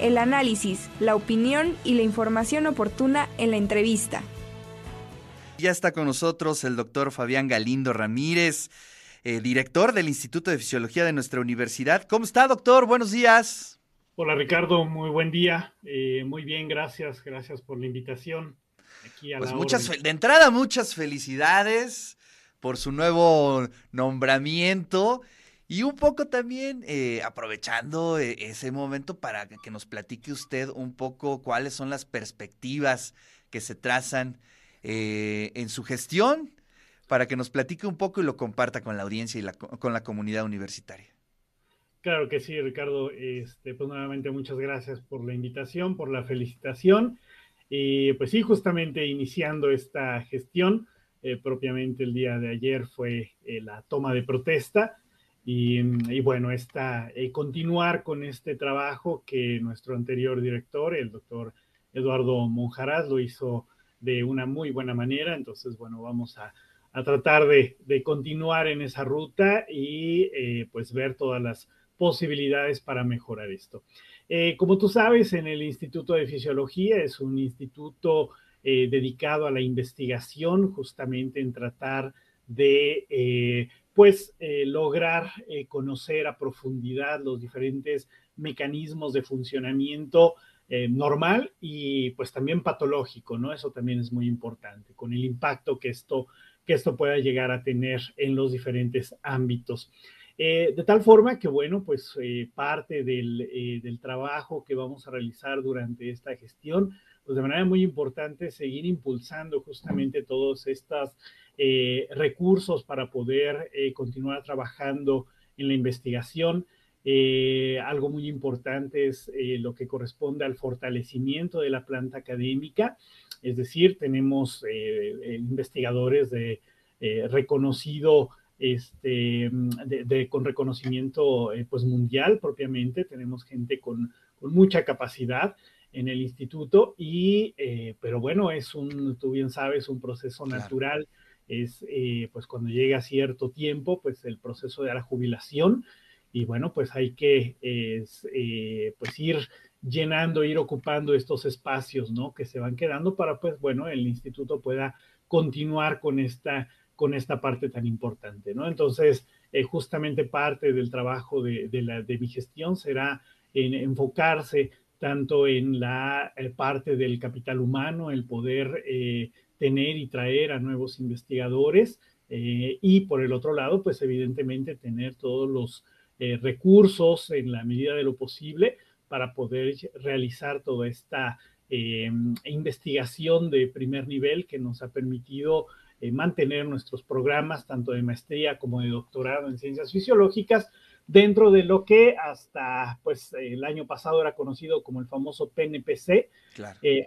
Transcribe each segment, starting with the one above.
el análisis, la opinión y la información oportuna en la entrevista. Ya está con nosotros el doctor Fabián Galindo Ramírez, eh, director del Instituto de Fisiología de nuestra universidad. ¿Cómo está, doctor? Buenos días. Hola, Ricardo. Muy buen día. Eh, muy bien, gracias. Gracias por la invitación. pues muchas, de entrada, muchas felicidades por su nuevo nombramiento. Y un poco también eh, aprovechando ese momento para que nos platique usted un poco cuáles son las perspectivas que se trazan eh, en su gestión para que nos platique un poco y lo comparta con la audiencia y con la comunidad universitaria. Claro que sí, Ricardo. Este, pues nuevamente muchas gracias por la invitación, por la felicitación. Y pues sí, justamente iniciando esta gestión, eh, propiamente el día de ayer fue eh, la toma de protesta. Y, bueno, está continuar con este trabajo que nuestro anterior director, el doctor Eduardo Monjaraz, lo hizo de una muy buena manera. Entonces, bueno, vamos a, tratar de, continuar en esa ruta y eh, pues ver todas las posibilidades para mejorar esto. Eh, como tú sabes, en el Instituto de Fisiología es un instituto eh, dedicado a la investigación, justamente en tratar de pues lograr conocer a profundidad los diferentes mecanismos de funcionamiento eh, normal y pues también patológico, ¿no? Eso también es muy importante, con el impacto que esto, que esto pueda llegar a tener en los diferentes ámbitos. Eh, de tal forma que, bueno, pues eh, parte del, del, trabajo que vamos a realizar durante esta gestión, pues de manera muy importante seguir impulsando justamente todos estos recursos para poder continuar trabajando en la investigación, eh, algo muy importante es eh, lo que corresponde al fortalecimiento de la planta académica, es decir, tenemos eh, investigadores de reconocido, este, de, con reconocimiento pues mundial propiamente, tenemos gente con, con, mucha capacidad en el instituto y, pero bueno, es un, tú bien sabes, un proceso natural, es pues cuando llega cierto tiempo, pues el proceso de la jubilación, y bueno, pues hay que eh, pues ir llenando, ir ocupando estos espacios, ¿no? Que se van quedando para, pues, bueno, el instituto pueda continuar con esta, con esta parte tan importante, ¿no? Entonces, eh, justamente parte del trabajo de, mi gestión será en enfocarse tanto en la eh, parte del capital humano, el poder tener y traer a nuevos investigadores, y por el otro lado, pues evidentemente tener todos los eh, recursos en la medida de lo posible para poder realizar toda esta eh, investigación de primer nivel que nos ha permitido eh, mantener nuestros programas tanto de maestría como de doctorado en ciencias fisiológicas dentro de lo que hasta pues el año pasado era conocido como el famoso PNPC,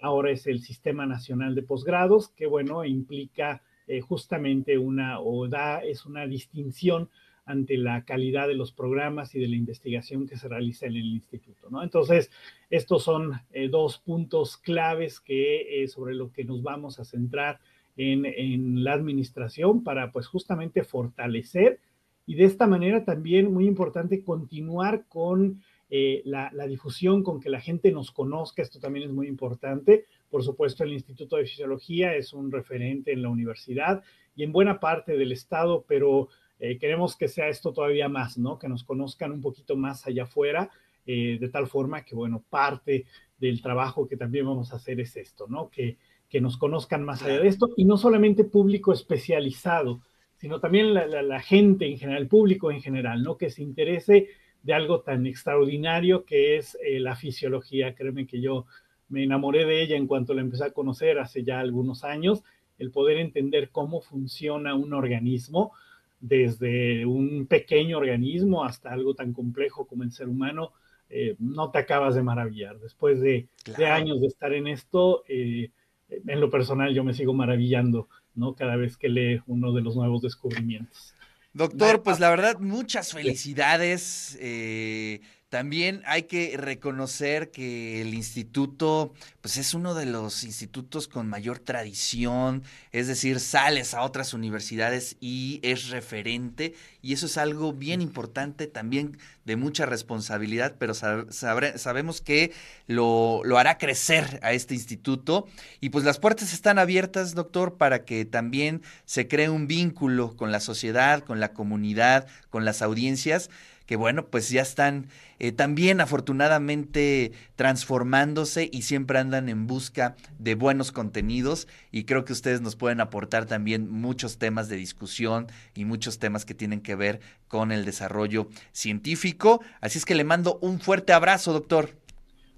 ahora es el Sistema Nacional de Posgrados, que bueno, implica justamente una o da, es una distinción ante la calidad de los programas y de la investigación que se realiza en el instituto. ¿no? Entonces, estos son eh, dos puntos claves que, eh, sobre lo que nos vamos a centrar en, la administración para, pues, justamente fortalecer y de esta manera también, muy importante, continuar con eh, la, difusión, con que la gente nos conozca, esto también es muy importante. Por supuesto, el Instituto de Fisiología es un referente en la universidad y en buena parte del estado, pero eh, queremos que sea esto todavía más, ¿no? Que nos conozcan un poquito más allá afuera, eh, de tal forma que, bueno, parte del trabajo que también vamos a hacer es esto, ¿no? Que, que nos conozcan más allá de esto y no solamente público especializado, sino también la, gente en general, el público en general, ¿no? Que se interese de algo tan extraordinario que es eh, la fisiología. Créeme que yo me enamoré de ella en cuanto la empecé a conocer hace ya algunos años, el poder entender cómo funciona un organismo, desde un pequeño organismo hasta algo tan complejo como el ser humano, eh, no te acabas de maravillar. Después de, años de estar en esto, eh, en lo personal yo me sigo maravillando, ¿no? Cada vez que lee uno de los nuevos descubrimientos. Doctor, pues la verdad, muchas felicidades. Eh, también hay que reconocer que el instituto, pues es uno de los institutos con mayor tradición, es decir, sales a otras universidades y es referente, y eso es algo bien importante, también de mucha responsabilidad, pero sabemos que lo, lo hará crecer a este instituto. Y pues las puertas están abiertas, doctor, para que también se cree un vínculo con la sociedad, con la comunidad, con las audiencias que bueno, pues ya están eh, también afortunadamente transformándose y siempre andan en busca de buenos contenidos y creo que ustedes nos pueden aportar también muchos temas de discusión y muchos temas que tienen que ver con el desarrollo científico. Así es que le mando un fuerte abrazo, doctor.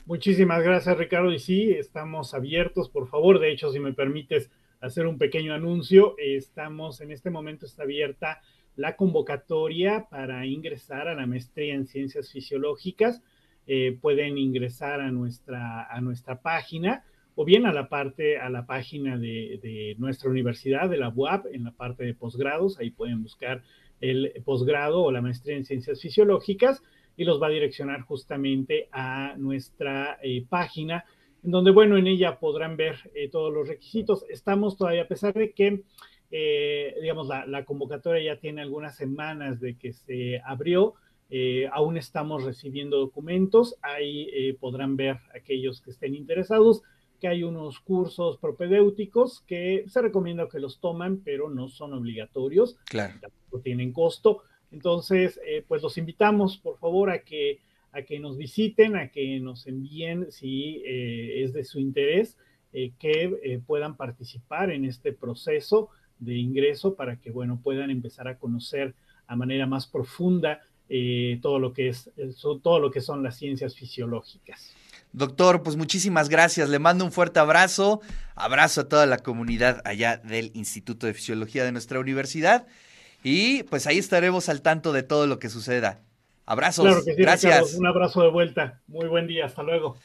Muchísimas gracias, Ricardo. Y sí, estamos abiertos, por favor. De hecho, si me permites hacer un pequeño anuncio, estamos en este momento está abierta la convocatoria para ingresar a la maestría en ciencias fisiológicas. Eh, pueden ingresar a nuestra, a nuestra página o bien a la parte, a la página de, nuestra universidad, de la UAP, en la parte de posgrados. Ahí pueden buscar el posgrado o la maestría en ciencias fisiológicas y los va a direccionar justamente a nuestra eh, página, en donde, bueno, en ella podrán ver eh, todos los requisitos. Estamos todavía, a pesar de que eh, digamos, la, convocatoria ya tiene algunas semanas de que se abrió. Eh, aún estamos recibiendo documentos. Ahí eh, podrán ver aquellos que estén interesados que hay unos cursos propedéuticos que se recomienda que los toman, pero no son obligatorios. Claro. Tampoco tienen costo. Entonces, pues los invitamos, por favor, a que, a que nos visiten, a que nos envíen, si es de su interés, que puedan participar en este proceso de ingreso para que, bueno, puedan empezar a conocer a manera más profunda eh, todo, lo que es, todo lo que son las ciencias fisiológicas. Doctor, pues muchísimas gracias. Le mando un fuerte abrazo. Abrazo a toda la comunidad allá del Instituto de Fisiología de nuestra universidad. Y pues ahí estaremos al tanto de todo lo que suceda. Abrazos. Claro que sí, gracias. Un abrazo de vuelta. Muy buen día. Hasta luego.